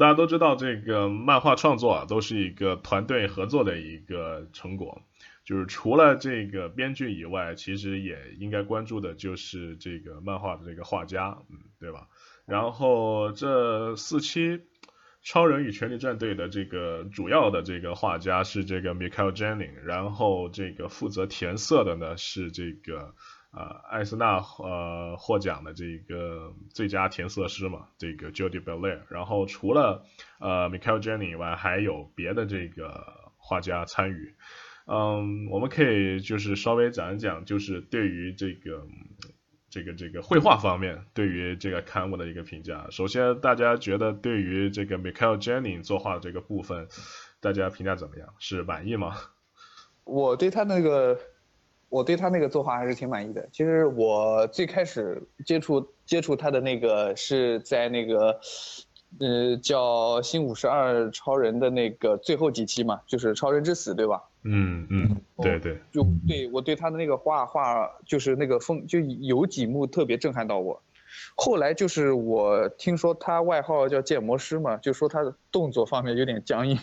大家都知道，这个漫画创作啊，都是一个团队合作的一个成果。就是除了这个编剧以外，其实也应该关注的就是这个漫画的这个画家，嗯，对吧？然后这四期超人与权力战队的这个主要的这个画家是这个 Michael Jenning，然后这个负责填色的呢是这个呃艾斯纳呃获奖的这个最佳填色师嘛，这个 Jody Belair。然后除了呃 Michael Jenning 以外，还有别的这个画家参与。嗯，我们可以就是稍微讲一讲，就是对于这个这个这个绘画方面，对于这个刊物的一个评价。首先，大家觉得对于这个 Michael Jennings 作画这个部分，大家评价怎么样？是满意吗？我对他那个，我对他那个作画还是挺满意的。其实我最开始接触接触他的那个是在那个。呃，叫新五十二超人的那个最后几期嘛，就是超人之死，对吧？嗯嗯，对对，就对我对他的那个画画，就是那个风，就有几幕特别震撼到我。后来就是我听说他外号叫建模师嘛，就说他的动作方面有点僵硬，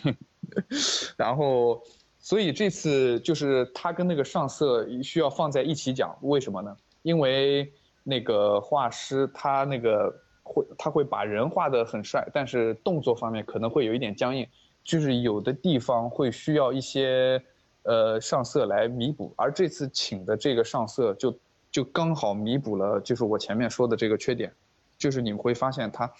然后所以这次就是他跟那个上色需要放在一起讲，为什么呢？因为那个画师他那个。会，他会把人画得很帅，但是动作方面可能会有一点僵硬，就是有的地方会需要一些，呃，上色来弥补。而这次请的这个上色就就刚好弥补了，就是我前面说的这个缺点，就是你会发现他，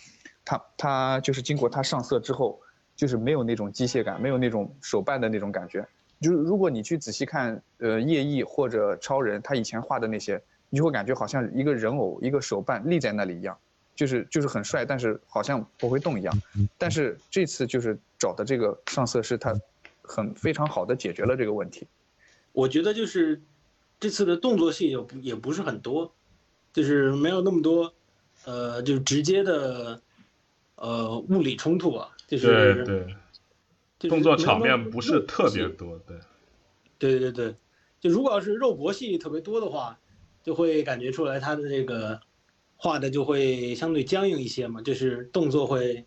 他他就是经过他上色之后，就是没有那种机械感，没有那种手办的那种感觉。就是如果你去仔细看，呃，叶翼或者超人他以前画的那些，你就会感觉好像一个人偶一个手办立在那里一样。就是就是很帅，但是好像不会动一样。但是这次就是找的这个上色师，他很非常好的解决了这个问题。我觉得就是这次的动作戏也不也不是很多，就是没有那么多，呃，就是直接的，呃，物理冲突啊。就是对对，动作场面不是特别多，对。对对对，就如果要是肉搏戏特别多的话，就会感觉出来他的这个。画的就会相对僵硬一些嘛，就是动作会，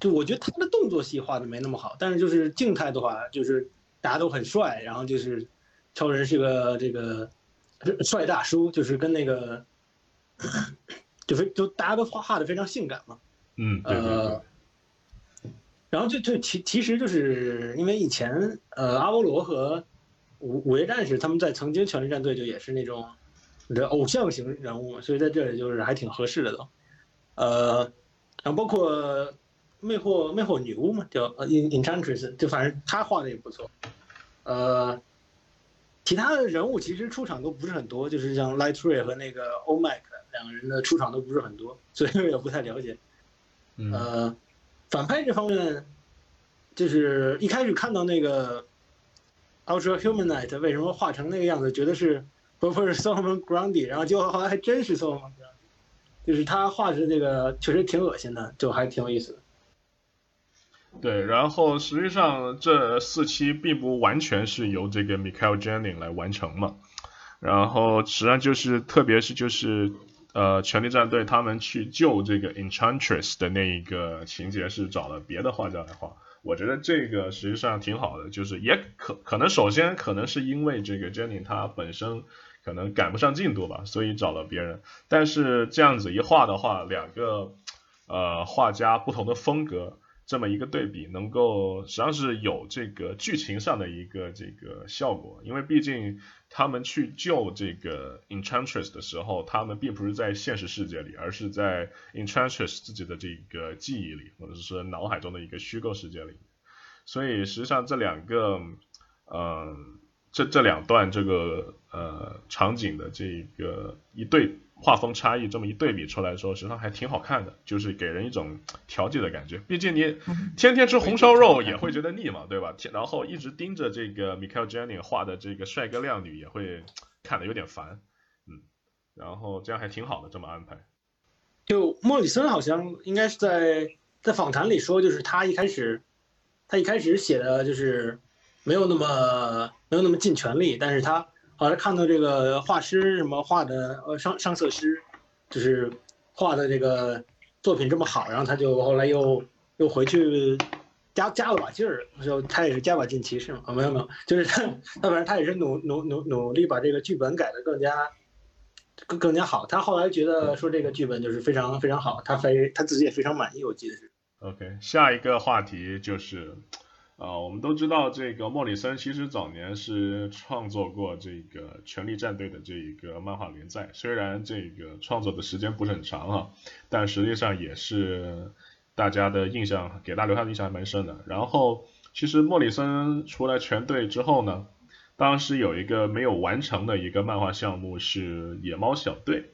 就我觉得他的动作戏画的没那么好，但是就是静态的话，就是大家都很帅，然后就是超人是个这个帅大叔，就是跟那个，就是就大家都画画的非常性感嘛，嗯，呃，然后就就其其实就是因为以前呃阿波罗和五五夜战士他们在曾经权力战队就也是那种。这偶像型人物嘛，所以在这里就是还挺合适的都，呃，然后包括魅惑魅惑女巫嘛，叫呃 Enchantress，就反正他画的也不错，呃，其他的人物其实出场都不是很多，就是像 Light Ray 和那个 o m a c 两个人的出场都不是很多，所以我也不太了解。呃，反派这方面，就是一开始看到那个 Ultra Human Knight 为什么画成那个样子，觉得是。不不是 Solomon Grundy，然后结果后来还真是 Solomon Grundy，就是他画的这个确实挺恶心的，就还挺有意思的。对，然后实际上这四期并不完全是由这个 Michael Jennings 来完成嘛，然后实际上就是特别是就是呃权力战队他们去救这个 Enchantress 的那一个情节是找了别的画家来画。我觉得这个实际上挺好的，就是也可可能首先可能是因为这个 Jenny 她本身可能赶不上进度吧，所以找了别人。但是这样子一画的话，两个呃画家不同的风格。这么一个对比，能够实际上是有这个剧情上的一个这个效果，因为毕竟他们去救这个 Enchantress 的时候，他们并不是在现实世界里，而是在 Enchantress 自己的这个记忆里，或者是说脑海中的一个虚构世界里。所以实际上这两个，嗯，这这两段这个呃场景的这个一对。画风差异这么一对比出来说，实际上还挺好看的，就是给人一种调剂的感觉。毕竟你天天吃红烧肉也会觉得腻嘛，对吧？然后一直盯着这个 Michael Jennings 画的这个帅哥靓女也会看的有点烦，嗯。然后这样还挺好的，这么安排。就莫里森好像应该是在在访谈里说，就是他一开始他一开始写的就是没有那么没有那么尽全力，但是他。好像看到这个画师什么画的，呃，上上色师，就是画的这个作品这么好，然后他就后来又又回去加加了把劲儿，就他也是加把劲骑士嘛，啊没有没有，就是他他反正他也是努努努努力把这个剧本改得更加更更加好。他后来觉得说这个剧本就是非常非常好，他非他自己也非常满意，我记得是。OK，下一个话题就是，啊、我们都知道这个莫里森其实早年是创作过这个《权力战队》的这一个漫画连载，虽然这个创作的时间不是很长哈，但实际上也是大家的印象给大家留下的印象还蛮深的。然后，其实莫里森出来全队之后呢，当时有一个没有完成的一个漫画项目是野猫小队。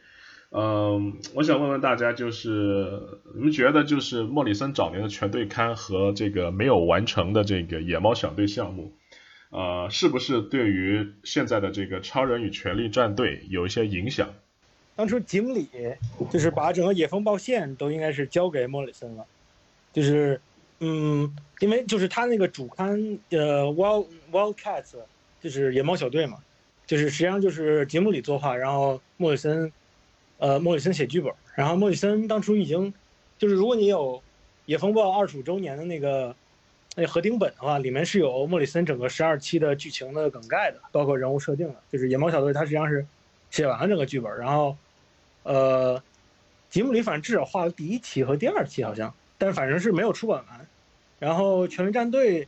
嗯，我想问问大家，就是你们觉得，就是莫里森早年的全队刊和这个没有完成的这个野猫小队项目，呃，是不是对于现在的这个超人与权力战队有一些影响？当初吉姆里就是把整个野风暴线都应该是交给莫里森了，就是嗯，因为就是他那个主刊呃 Wild Wildcats 就是野猫小队嘛，就是实际上就是吉姆里作画，然后莫里森呃莫里森写剧本，然后莫里森当初已经就是如果你有野风暴二十五周年的那个那合订本的话，里面是有莫里森整个十二期的剧情的梗概的，包括人物设定的，就是野猫小队它实际上是写完了整个剧本，然后。呃，吉姆里反正至少画了第一期和第二期好像，但是反正是没有出版完。然后权力战队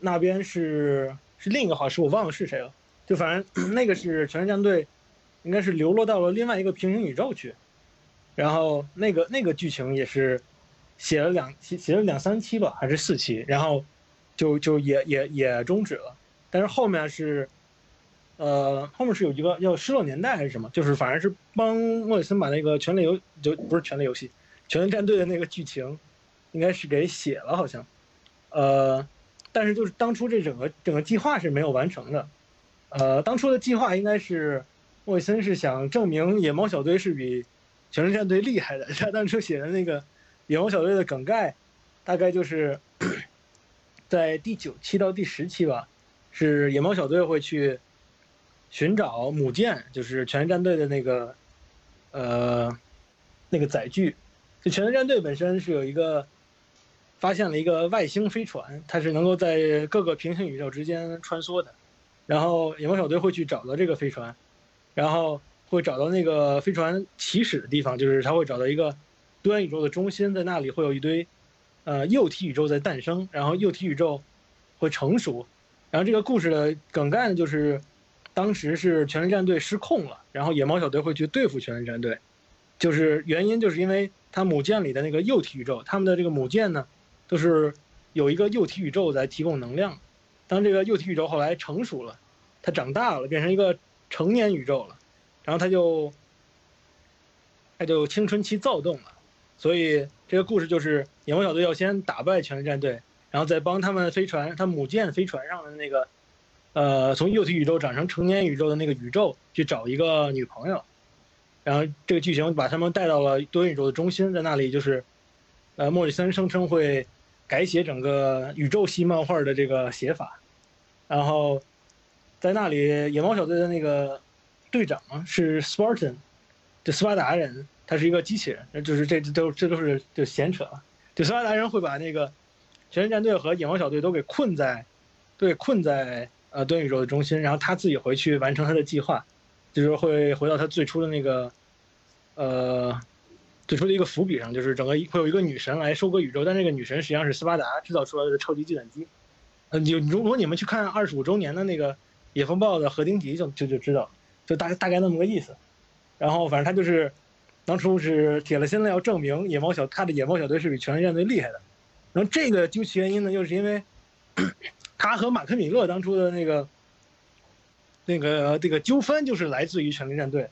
那边是是另一个画师，我忘了是谁了。就反正 那个是权力战队，应该是流落到了另外一个平行宇宙去。然后那个那个剧情也是写了两写写了两三期吧，还是四期，然后就就也也也终止了。但是后面是。呃，后面是有一个叫《失落年代》还是什么，就是反正是帮莫里森把那个权力游就不是权力游戏，权力战队的那个剧情，应该是给写了好像，呃，但是就是当初这整个整个计划是没有完成的，呃，当初的计划应该是莫里森是想证明野猫小队是比权力战队厉害的，他当初写的那个野猫小队的梗概，大概就是 在第九期到第十期吧，是野猫小队会去。寻找母舰，就是权力战队的那个，呃，那个载具。就权力战队本身是有一个发现了一个外星飞船，它是能够在各个平行宇宙之间穿梭的。然后野猫小队会去找到这个飞船，然后会找到那个飞船起始的地方，就是它会找到一个多元宇宙的中心，在那里会有一堆呃幼体宇宙在诞生，然后幼体宇宙会成熟。然后这个故事的梗概呢，就是。当时是权力战队失控了，然后野猫小队会去对付权力战队，就是原因就是因为它母舰里的那个幼体宇宙，他们的这个母舰呢，都是有一个幼体宇宙在提供能量。当这个幼体宇宙后来成熟了，它长大了，变成一个成年宇宙了，然后他就他就青春期躁动了。所以这个故事就是野猫小队要先打败权力战队，然后再帮他们飞船，他母舰飞船上的那个。呃，从幼体宇宙长成成年宇宙的那个宇宙去找一个女朋友，然后这个剧情把他们带到了多元宇宙的中心，在那里就是，呃，莫里森声称会改写整个宇宙系漫画的这个写法，然后在那里野猫小队的那个队长是 Spartan，就斯巴达人，他是一个机器人，就是这都这都是就闲扯了，就斯巴达人会把那个全人战队和野猫小队都给困在，对，困在。呃，多元宇宙的中心，然后他自己回去完成他的计划，就是会回到他最初的那个，呃，最初的一个伏笔上，就是整个会有一个女神来收割宇宙，但这个女神实际上是斯巴达制造出来的超级计算机。呃，你如果你们去看二十五周年的那个《野风暴》的合订集，就就就知道，就大大概那么个意思。然后反正他就是当初是铁了心了要证明野猫小他的野猫小队是比全力战队厉害的。然后这个究其原因呢，就是因为。他和马克·米勒当初的那个、那个、这个纠纷，就是来自于《权力战队》。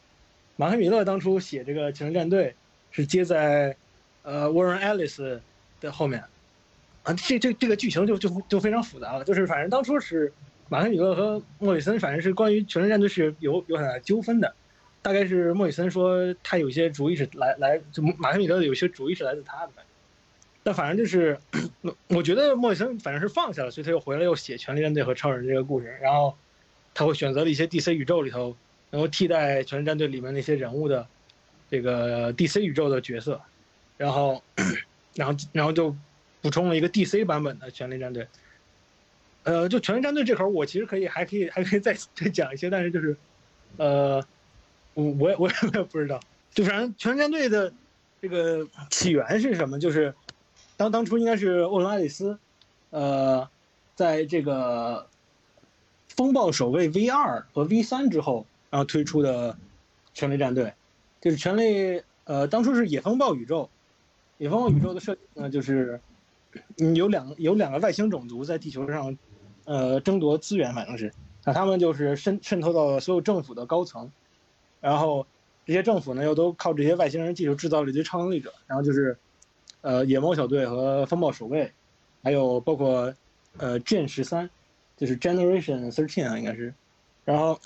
马克·米勒当初写这个《权力战队》，是接在呃沃伦·爱丽丝的后面。啊，这这这个剧情就就就非常复杂了。就是反正当初是马克·米勒和莫里森，反正是关于《权力战队》是有有很大纠纷的。大概是莫里森说他有些主意是来来，就马克·米勒有些主意是来自他的。但反正就是，我觉得莫里森反正是放下了，所以他又回来又写《权力战队》和超人这个故事，然后他会选择了一些 DC 宇宙里头能够替代《权力战队》里面那些人物的这个 DC 宇宙的角色，然后，然后然后就补充了一个 DC 版本的权力战队。呃，就权力战队这口儿，我其实可以还可以还可以再再讲一些，但是就是，呃，我我也我也我也不知道，就反正权力战队的这个起源是什么？就是当当初应该是沃伦爱丽丝，呃，在这个风暴守卫 V 二和 V 三之后，然后推出的权力战队，就是权力呃，当初是野风暴宇宙，野风暴宇宙的设计呢，就是嗯有两有两个外星种族在地球上。呃，争夺资源，反正是，那他们就是渗渗透到了所有政府的高层，然后这些政府呢又都靠这些外星人技术制造了一堆超能力者，然后就是，呃，野猫小队和风暴守卫，还有包括呃 Gen 十三，就是 Generation Thirteen 啊应该是，然后，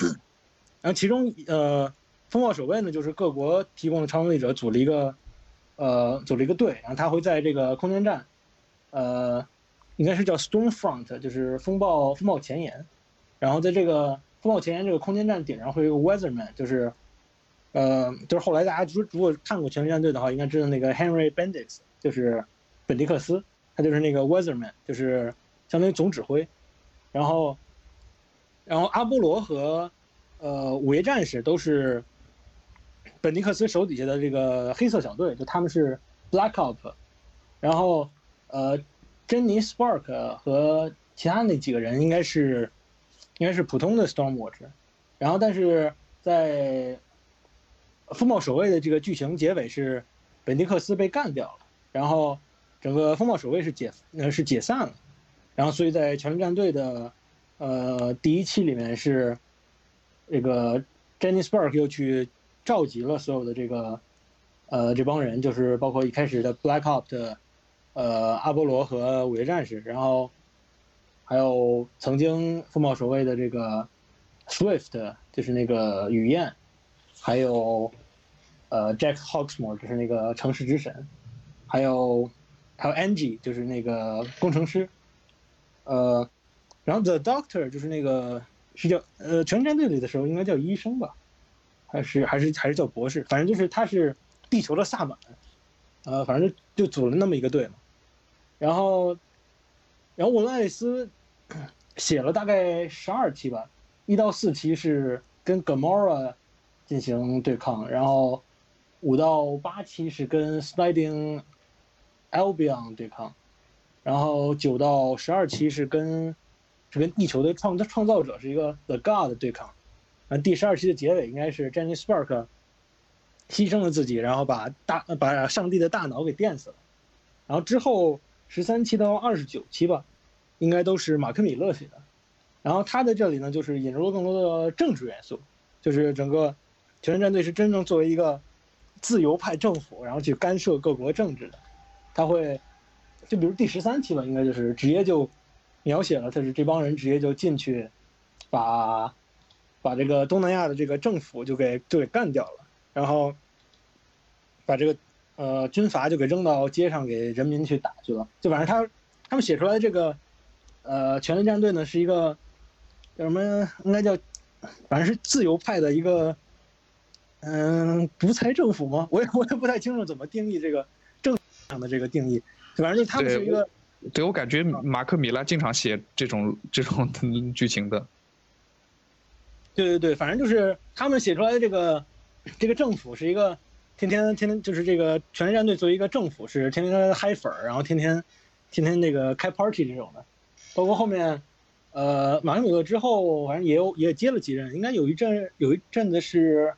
然后其中呃风暴守卫呢就是各国提供的超能力者组了一个，呃组了一个队，然后他会在这个空间站，呃。应该是叫 Stormfront，就是风暴风暴前沿。然后在这个风暴前沿这个空间站顶上会有个 Weatherman，就是，呃，就是后来大家如如果看过《全力战队》的话，应该知道那个 Henry Bendix，就是本迪克斯，他就是那个 Weatherman，就是相当于总指挥。然后，然后阿波罗和呃午夜战士都是本迪克斯手底下的这个黑色小队，就他们是 Black Op。然后，呃。珍妮 Spark 和其他那几个人应该是，应该是普通的 Stormwatch，然后但是在风暴守卫的这个剧情结尾是本尼克斯被干掉了，然后整个风暴守卫是解呃是解散了，然后所以在全力战队的呃第一期里面是这个 Jenny Spark 又去召集了所有的这个呃这帮人，就是包括一开始的 Black Ops 的。呃，阿波罗和午夜战士，然后还有曾经风暴守卫的这个 Swift，就是那个雨燕，还有呃 Jack Hawksmore，就是那个城市之神，还有还有 Angie，就是那个工程师，呃，然后 The Doctor 就是那个是叫呃全战队里的时候应该叫医生吧，还是还是还是叫博士，反正就是他是地球的萨满，呃，反正就就组了那么一个队嘛。然后，然后我们爱丽丝写了大概十二期吧，一到四期是跟 Gamora 进行对抗，然后五到八期是跟 Sliding Albion 对抗，然后九到十二期是跟是跟地球的创创造者是一个 The God 对抗，啊，第十二期的结尾应该是 Jenny Spark 牺牲了自己，然后把大把上帝的大脑给电死了，然后之后。十三期到二十九期吧，应该都是马克·米勒写的。然后他在这里呢，就是引入了更多的政治元素，就是整个全人战队是真正作为一个自由派政府，然后去干涉各国政治的。他会，就比如第十三期吧，应该就是直接就描写了，他是这帮人直接就进去，把把这个东南亚的这个政府就给就给干掉了，然后把这个。呃，军阀就给扔到街上，给人民去打去了。就反正他，他们写出来这个，呃，权力战队呢，是一个叫什么？应该叫，反正是自由派的一个，嗯，独裁政府吗？我也我也不太清楚怎么定义这个政上的这个定义。反正就他们是一个，对我感觉马克米拉经常写这种这种剧情的。对对对，反正就是他们写出来的这个这个政府是一个。天天天天就是这个权力战队作为一个政府是天天嗨粉儿，然后天天天天那个开 party 这种的，包括后面，呃，马克米勒之后，反正也有也接了几任，应该有一阵有一阵子是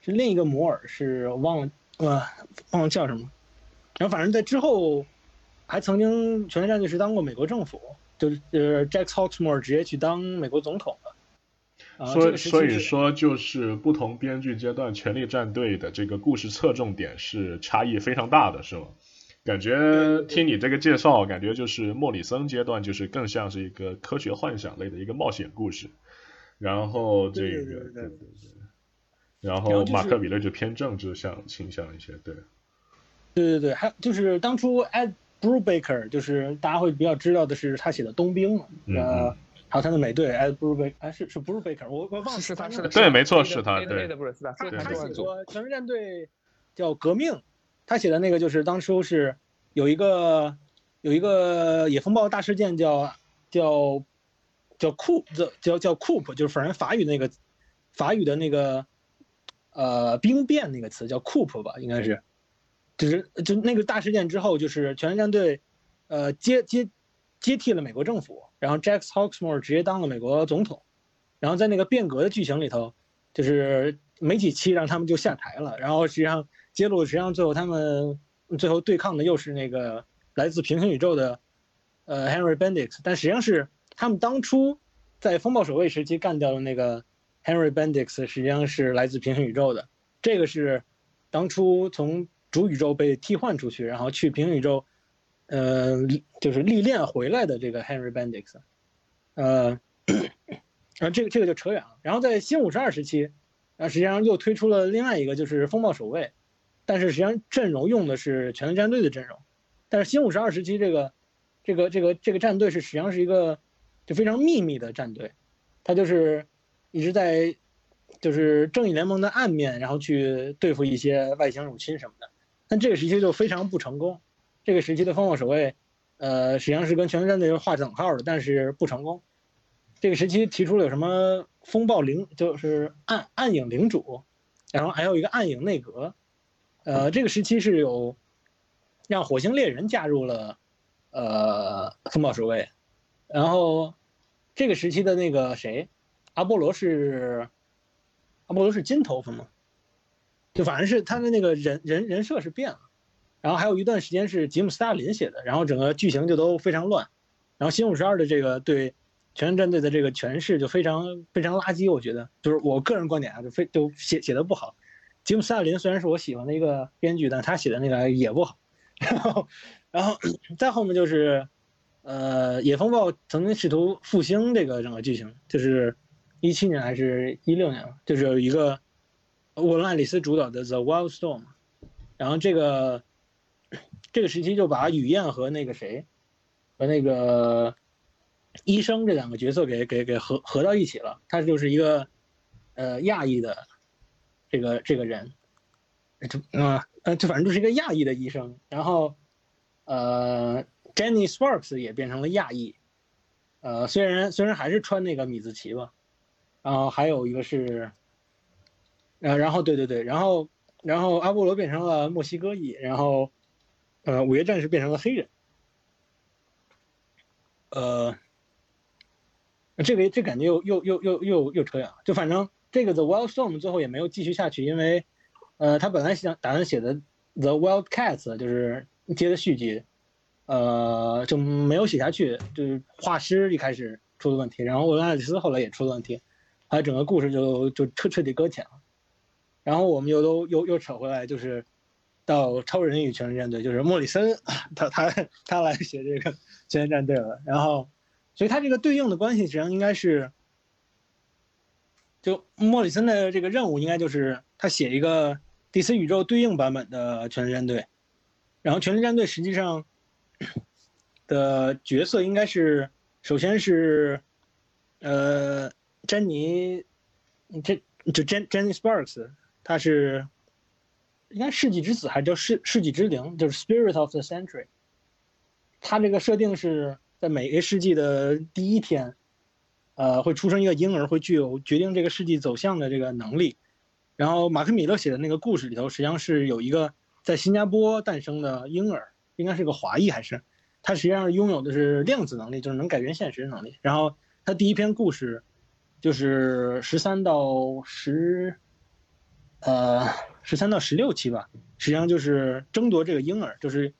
是另一个摩尔，是忘了呃忘了叫什么，然后反正在之后还曾经权力战队是当过美国政府，就是呃 Jack Hawksmore 直接去当美国总统了。所以，所以说就是不同编剧阶段，权力战队的这个故事侧重点是差异非常大的，是吗？感觉听你这个介绍，感觉就是莫里森阶段就是更像是一个科学幻想类的一个冒险故事，然后这个，对对对，然后马克·米勒就偏政治向倾向一些，对。对对对，还有就是当初 Ed Brubaker，就是大家会比较知道的是他写的《冬兵》呃。还有他的美队，哎，不是贝，哎，是是不是贝克？我我忘了是他，是对，没错，是他，对的，不是是他。他写过《全面战队》，叫《革命》，他写的那个就是当初是有一个有一个野风暴大事件叫叫叫库叫叫叫 coup，就是反正法语那个法语的那个呃兵变那个词叫 coup 吧，应该是，就是就那个大事件之后，就是全战队呃接接接替了美国政府，然后 Jack Hawksmoor 直接当了美国总统，然后在那个变革的剧情里头，就是没几期让他们就下台了，然后实际上揭露实际上最后他们最后对抗的又是那个来自平行宇宙的呃 Henry Bendix，但实际上是他们当初在风暴守卫时期干掉的那个 Henry Bendix，实际上是来自平行宇宙的，这个是当初从主宇宙被替换出去，然后去平行宇宙。呃，就是历练回来的这个 Henry Bendix，呃，然后这个这个就扯远了。然后在新五十二时期，啊，实际上又推出了另外一个就是风暴守卫，但是实际上阵容用的是全能战队的阵容。但是新五十二时期这个这个这个这个战队是实际上是一个就非常秘密的战队，他就是一直在就是正义联盟的暗面，然后去对付一些外星入侵什么的。但这个时期就非常不成功。这个时期的风暴守卫，呃，实际上是跟全能战队划等号的，但是不成功。这个时期提出了有什么风暴领，就是暗暗影领主，然后还有一个暗影内阁。呃，这个时期是有让火星猎人加入了，呃，风暴守卫。然后这个时期的那个谁，阿波罗是阿波罗是金头发吗？就反正是他的那个人人人设是变了。然后还有一段时间是吉姆·斯大林写的，然后整个剧情就都非常乱，然后新五十二的这个对全员战队的这个诠释就非常非常垃圾，我觉得就是我个人观点啊，就非就写写的不好。吉姆·斯大林虽然是我喜欢的一个编剧，但他写的那个也不好。然后，然后 再后面就是，呃，野风暴曾经试图复兴这个整个剧情，就是一七年还是一六年，就是有一个沃伦·爱丽丝主导的《The Wild Storm》，然后这个。这个时期就把雨燕和那个谁，和那个医生这两个角色给给给合合到一起了。他就是一个呃亚裔的这个这个人，就啊呃就反正就是一个亚裔的医生。然后呃，Jenny Sparks 也变成了亚裔，呃虽然虽然还是穿那个米字旗吧。然后还有一个是，呃然后对对对，然后然后阿波罗变成了墨西哥裔，然后。呃，午夜战士变成了黑人。呃，这个这感觉又又又又又又扯远了。就反正这个 The Wild Storm 最后也没有继续下去，因为，呃，他本来想打算写的 The Wild Cats 就是接的续集，呃，就没有写下去，就是画师一开始出了问题，然后沃伦爱丽丝后来也出了问题，有整个故事就就彻彻底搁浅了。然后我们又都又又扯回来，就是。到超人与全能战队，就是莫里森，他他他来写这个全能战队了。然后，所以他这个对应的关系，实际上应该是，就莫里森的这个任务，应该就是他写一个 DC 宇宙对应版本的全能战队。然后，全能战队实际上的角色应该是，首先是，呃，珍妮，这就珍珍妮 Sparks，他是。应该世纪之子还叫世世纪之灵，就是 Spirit of the Century。它这个设定是在每个世纪的第一天，呃，会出生一个婴儿，会具有决定这个世纪走向的这个能力。然后马克米勒写的那个故事里头，实际上是有一个在新加坡诞生的婴儿，应该是个华裔还是？他实际上拥有的是量子能力，就是能改变现实能力。然后他第一篇故事就是十三到十。呃，十三到十六期吧，实际上就是争夺这个婴儿，就是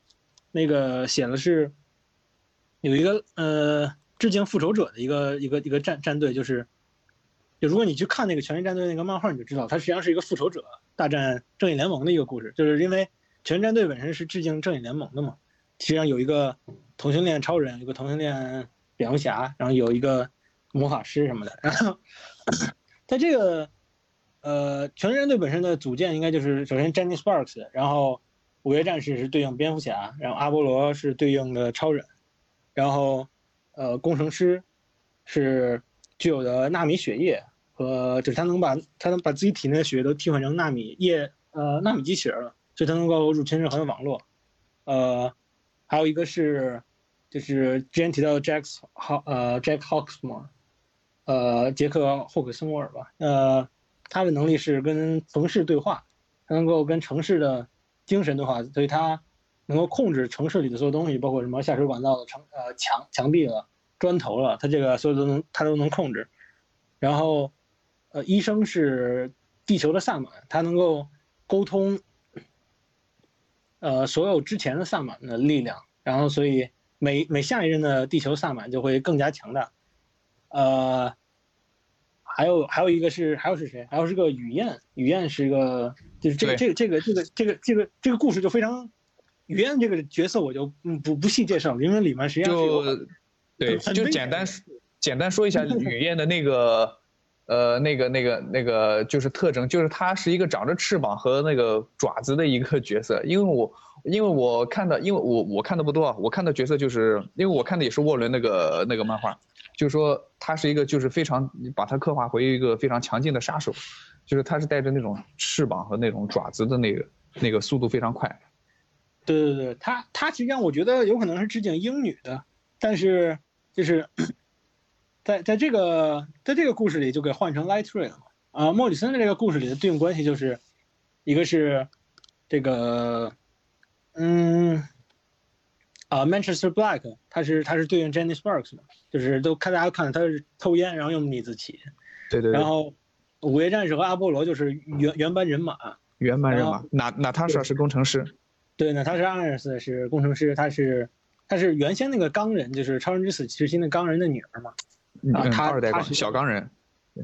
那个写的是有一个呃致敬复仇者的一个一个一个战战队，就是就如果你去看那个权力战队那个漫画，你就知道它实际上是一个复仇者大战正义联盟的一个故事，就是因为权力战队本身是致敬正义联盟的嘛，实际上有一个同性恋超人，有个同性恋蝙蝠侠，然后有一个魔法师什么的，然后 在这个。呃，全能战队本身的组建应该就是首先 Jenny Sparks，然后五月战士是对应蝙蝠侠，然后阿波罗是对应的超人，然后呃工程师是具有的纳米血液和就是他能把他能把自己体内的血液都替换成纳米液呃纳米机器人了，所以它能够入侵任何的网络。呃，还有一个是，就是之前提到的 Jack 好呃 Jack Hawksmore，呃杰克霍克斯摩尔吧，呃，他的能力是跟城市对话，他能够跟城市的精神对话，所以他能够控制城市里的所有东西，包括什么下水管道的城呃墙墙壁了、砖头了，他这个所有都能他都能控制。然后，呃，医生是地球的萨满，他能够沟通。呃，所有之前的萨满的力量，然后所以每每下一任的地球萨满就会更加强大。呃，还有还有一个是还有是谁？还有是个雨燕，雨燕是一个就是这个这个这个这个这个这个这个故事就非常，雨燕这个角色我就嗯不不细介绍了，因为里面实际上就对就简单简单说一下雨燕的那个。呃，那个、那个、那个就是特征，就是它是一个长着翅膀和那个爪子的一个角色。因为我，因为我看的，因为我我看的不多，我看的角色就是，因为我看的也是沃伦那个那个漫画，就是说他是一个就是非常把他刻画为一个非常强劲的杀手，就是他是带着那种翅膀和那种爪子的那个那个速度非常快。对对对，他他实际上我觉得有可能是致敬英女的，但是就是。在在这个在这个故事里就给换成 Light Ray 了？啊，莫里森的这个故事里的对应关系就是，一个是这个，嗯，啊，Manchester Black，他是他是对应 Jenny Sparks 的，就是都看大家看他是抽烟，然后用米字起，对对。然后午夜战士和阿波罗就是原原班人马，原班人马。娜娜塔莎是工程师，对，娜塔莎阿尔斯是工程师，他是他是原先那个钢人，就是超人之死之心的钢人的女儿嘛。啊，他他是小钢人，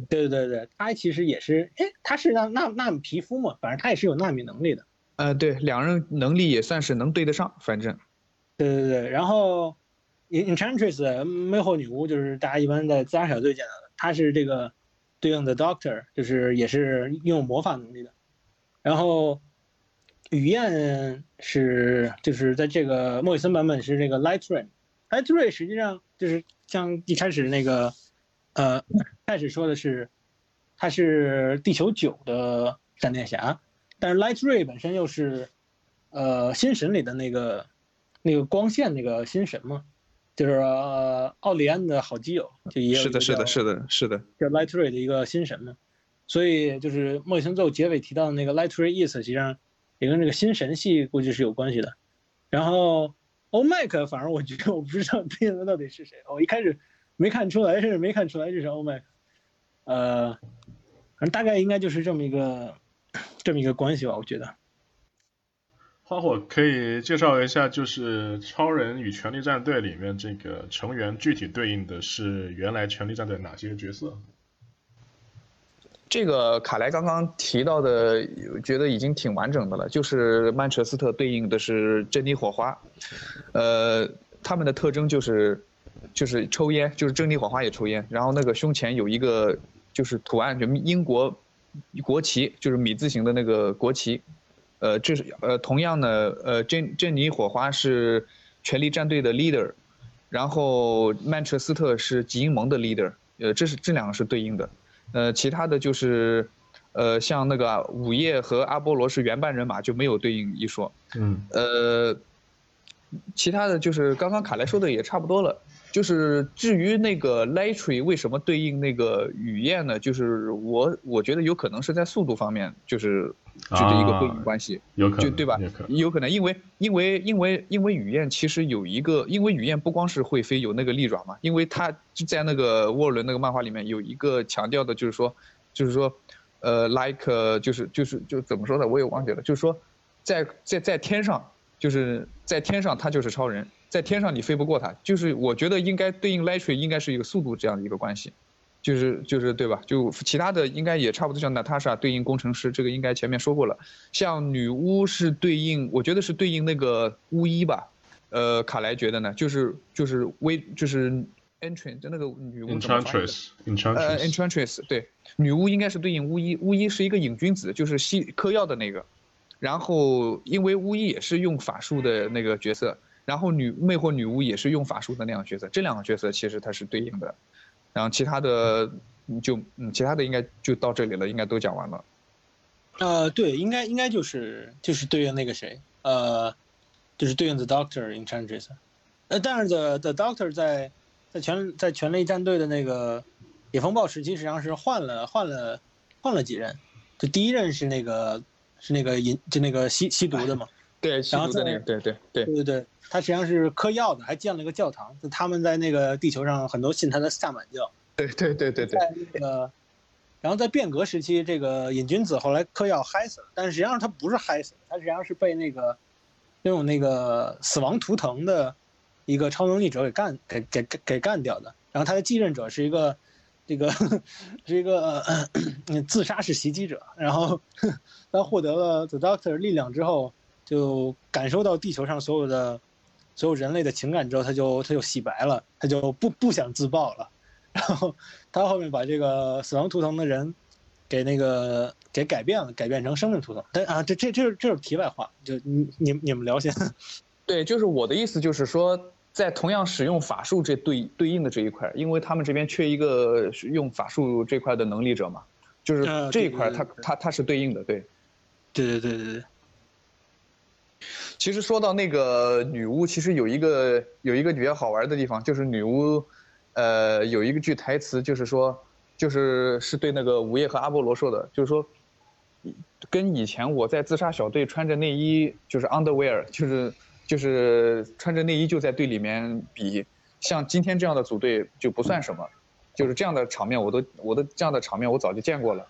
对对对对，他其实也是，哎，他是纳纳纳米皮肤嘛，反正他也是有纳米能力的。呃，对，两人能力也算是能对得上，反正。对对对，然后，Enchantress 魅惑女巫就是大家一般在自杀小队见到的，她是这个对应的 Doctor，就是也是拥有魔法能力的。然后，雨燕是就是在这个莫里森版本是这个 Light Ray，Light Ray 实际上就是。像一开始那个，呃，开始说的是，他是地球九的闪电侠，但是 Light Ray 本身又是，呃，新神里的那个，那个光线那个新神嘛，就是呃奥利安的好基友，就也是的，是的，是的，是的，叫 Light Ray 的一个新神嘛，所以就是莫里森最后结尾提到的那个 Light Ray East，实际上也跟这个新神系估计是有关系的，然后。欧麦克，反正我觉得我不知道对应的到底是谁。我一开始没看出来，甚至没看出来这是欧麦克。呃，反正大概应该就是这么一个这么一个关系吧，我觉得。花火可以介绍一下，就是超人与权力战队里面这个成员具体对应的是原来权力战队哪些角色？这个卡莱刚刚提到的，觉得已经挺完整的了。就是曼彻斯特对应的是珍妮火花，呃，他们的特征就是，就是抽烟，就是珍妮火花也抽烟。然后那个胸前有一个就是图案，就英国国旗，就是米字形的那个国旗。呃，这是呃，同样的，呃，珍珍妮火花是权力战队的 leader，然后曼彻斯特是吉英盟的 leader。呃，这是这两个是对应的。呃，其他的就是，呃，像那个午夜和阿波罗是原班人马，就没有对应一说。嗯。呃，其他的就是刚刚卡莱说的也差不多了。就是至于那个 Lightry 为什么对应那个雨燕呢？就是我我觉得有可能是在速度方面，就是就是一个对应关系，有可能，就对吧？有可能，因为因为因为因为雨燕其实有一个，因为雨燕不光是会飞，有那个利爪嘛。因为它在那个沃伦那个漫画里面有一个强调的，就是说，就是说，呃，like 就是就是就怎么说呢，我也忘记了，就是说，在在在天上，就是在天上他就是超人。在天上你飞不过他，就是我觉得应该对应 Lightry 应该是一个速度这样的一个关系，就是就是对吧？就其他的应该也差不多，像 Natasha 对应工程师，这个应该前面说过了。像女巫是对应，我觉得是对应那个巫医吧。呃，卡莱觉得呢，就是就是微就是 Entrance 就那个女巫怎么翻译呃，Enchantress 对，女巫应该是对应巫医，巫医是一个瘾君子，就是吸嗑药的那个。然后因为巫医也是用法术的那个角色。然后女魅惑女巫也是用法术的那样角色，这两个角色其实它是对应的，然后其他的就嗯其他的应该就到这里了，应该都讲完了。呃，对，应该应该就是就是对应那个谁，呃，就是对应 The Doctor in Changes。呃，但是 The The Doctor 在在全在全力战队的那个野风暴时期，实际上是换了换了换了几任，就第一任是那个是那个饮就那个吸吸毒的嘛，对，吸毒的那个，对对对对对对，他实际上是嗑药的，还建了一个教堂，就他们在那个地球上很多信他的萨满教。对对对对对，在那个，然后在变革时期，这个瘾君子后来嗑药嗨死了，但是实际上他不是嗨死的，他实际上是被那个那种那个死亡图腾的一个超能力者给干给给给给干掉的。然后他的继任者是一个这个是一个、呃、自杀式袭击者，然后他获得了 The Doctor 力量之后，就感受到地球上所有的所有人类的情感之后，他就他就洗白了，他就不不想自爆了。然后他后面把这个死亡图腾的人给那个给改变了，改变成生命图腾。但啊，这这这这是题外话，就你你你们聊先。对，就是我的意思，就是说，在同样使用法术这对对应的这一块，因为他们这边缺一个用法术这块的能力者嘛，就是啊这一块，它它它是对应的，对。对对对对对，其实说到那个女巫，其实有一个有一个比较好玩的地方，就是女巫，呃，有一个句台词，就是说，就是是对那个午夜和阿波罗说的，就是说，跟以前我在自杀小队穿着内衣，就是 underwear，就是就是穿着内衣就在队里面比，像今天这样的组队就不算什么，就是这样的场面我都我的这样的场面我早就见过了，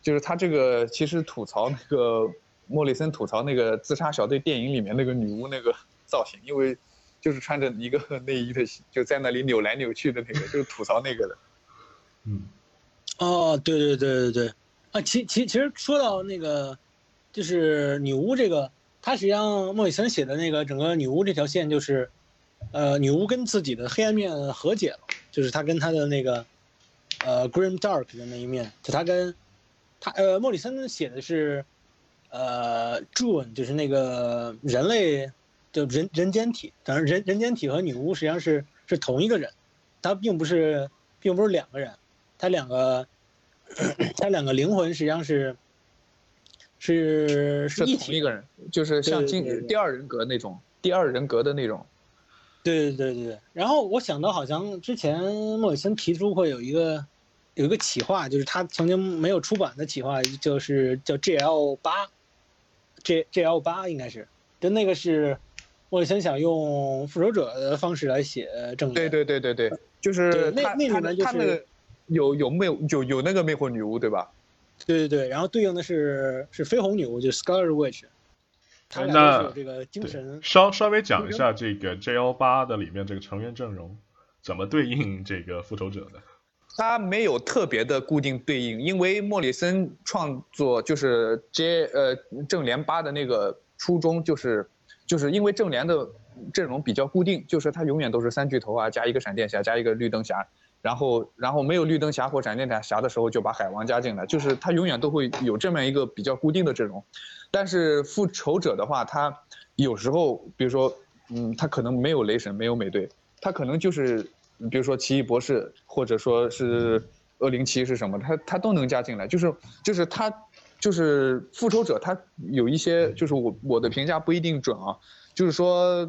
就是他这个其实吐槽那个莫里森吐槽那个自杀小队电影里面那个女巫那个造型，因为就是穿着一个 内衣的，就在那里扭来扭去的那个，就是吐槽那个的。嗯，哦，对对对对对，啊，其其其实说到那个，就是女巫这个，他实际上莫里森写的那个整个女巫这条线就是，呃，女巫跟自己的黑暗面和解了，就是她跟她的那个，呃，grim dark 的那一面，就她跟，他呃，莫里森写的是，呃，June 就是那个人类，就人人间体，当然人人间体和女巫实际上是是同一个人，他并不是并不是两个人。他两个，他两个灵魂实际上是是是同一个人，就是像今对对对第二人格那种，第二人格的那种。对对对对对。然后我想到，好像之前莫里森提出过有一个有一个企划，就是他曾经没有出版的企划，就是叫 GL 八，G GL 八应该是，就那个是莫里森想用复仇者的方式来写正对。对对对对，就是那那里面就是有有魅有有那个魅惑女巫对吧？对对对，然后对应的是是绯红女巫，就是 Scarlet Witch，他俩那都是有这个精神。稍稍微讲一下这个 JL 八的里面这个成员阵容怎么对应这个复仇者的。它没有特别的固定对应，因为莫里森创作就是 J 呃正联八的那个初衷就是，就是因为正联的阵容比较固定，就是它永远都是三巨头啊加一个闪电侠加一个绿灯侠，然后然后没有绿灯侠或闪电侠的时候就把海王加进来，就是他永远都会有这么一个比较固定的阵容。但是复仇者的话，他有时候比如说嗯，他可能没有雷神，没有美队，他可能就是比如说奇异博士，或者说是恶灵七是什么，他他都能加进来。就是就是他就是复仇者，他有一些就是我我的评价不一定准啊，就是说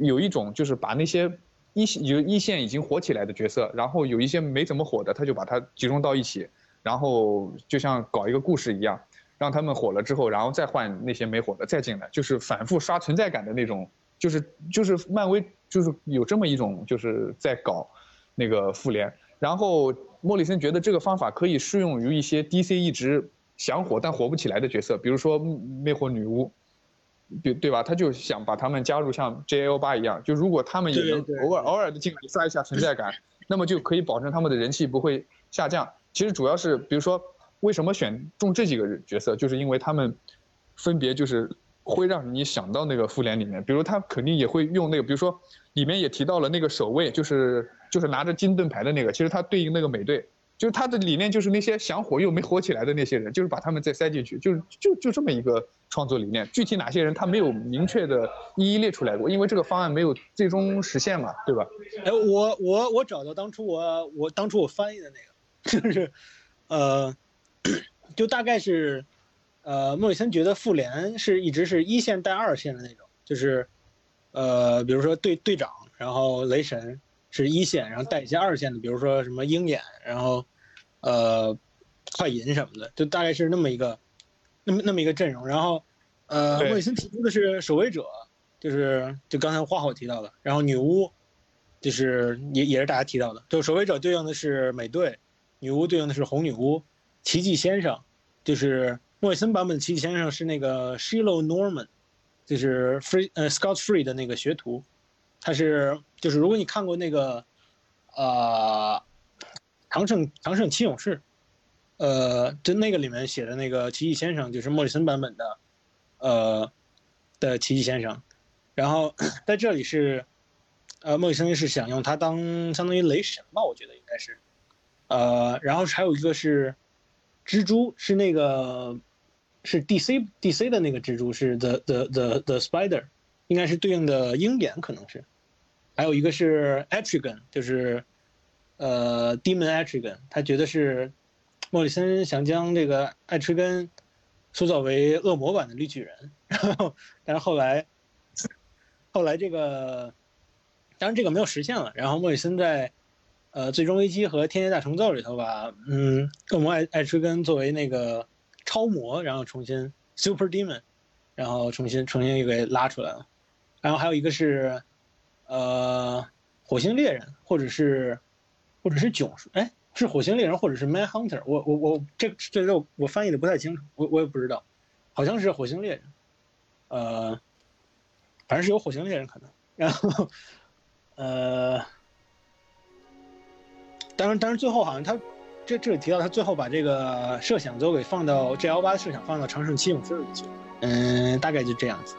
有一种就是把那些一有一线已经火起来的角色，然后有一些没怎么火的，他就把它集中到一起，然后就像搞一个故事一样，让他们火了之后，然后再换那些没火的再进来，就是反复刷存在感的那种，就是就是漫威就是有这么一种就是在搞那个复联，然后莫里森觉得这个方法可以适用于一些 DC 一直想火但火不起来的角色，比如说魅惑女巫。对对吧？他就想把他们加入像 JL 八一样，就如果他们也能偶尔偶尔的进来刷一下存在感，那么就可以保证他们的人气不会下降。其实主要是，比如说为什么选中这几个角色，就是因为他们分别就是会让你想到那个复联里面，比如他肯定也会用那个，比如说里面也提到了那个守卫，就是就是拿着金盾牌的那个，其实他对应那个美队。就是他的理念就是那些想火又没火起来的那些人，就是把他们再塞进去，就是就就这么一个创作理念。具体哪些人他没有明确的一一列出来过，因为这个方案没有最终实现嘛，对吧？哎，我我我找到当初我我当初我翻译的那个，就是，呃，就大概是，呃，莫里森觉得复联是一直是一线带二线的那种，就是呃，比如说队队长，然后雷神是一线，然后带一些二线的，比如说什么鹰眼，然后呃，快银什么的，就大概是那么一个那么那么一个阵容。然后呃，莫里森提出的是守卫者，就是就刚才花火提到的，然后女巫就是也也是大家提到的，就守卫者对应的是美队，女巫对应的是红女巫，奇迹先生。就是莫里森版本的奇迹先生是那个 Shiloh Norman，就是 Free 呃 Scott Free 的那个学徒，他是就是如果你看过那个呃长胜长胜七勇士，呃就那个里面写的那个奇迹先生就是莫里森版本的呃的奇迹先生，然后 在这里是呃莫里森是想用他当相当于雷神吧，我觉得应该是，呃然后还有一个是蜘蛛是那个是 DC DC 的那个蜘蛛是 the the the the Spider，应该是对应的鹰眼可能是，还有一个是 Etrigan，就是呃 Demon Etrigan，他觉得是莫里森想将这个艾 tri 根塑造为恶魔版的绿巨人，然后但是后来后来这个当然这个没有实现了，然后莫里森在呃最终危机和天界大重奏里头把嗯恶魔艾艾 tri 根作为那个超模，然后重新 Super Demon，然后重新重新又给拉出来了，然后还有一个是呃火星猎人或者是或者是囧，哎是火星猎人或者是 Man Hunter，我我我这这个我我翻译的不太清楚，我我也不知道，好像是火星猎人，呃，反正是有火星猎人可能，然后呃，当然当然最后好像他这这里提到他最后把这个设想都给放到 G L 八设想放到长胜七勇士里去了，嗯，大概就这样子。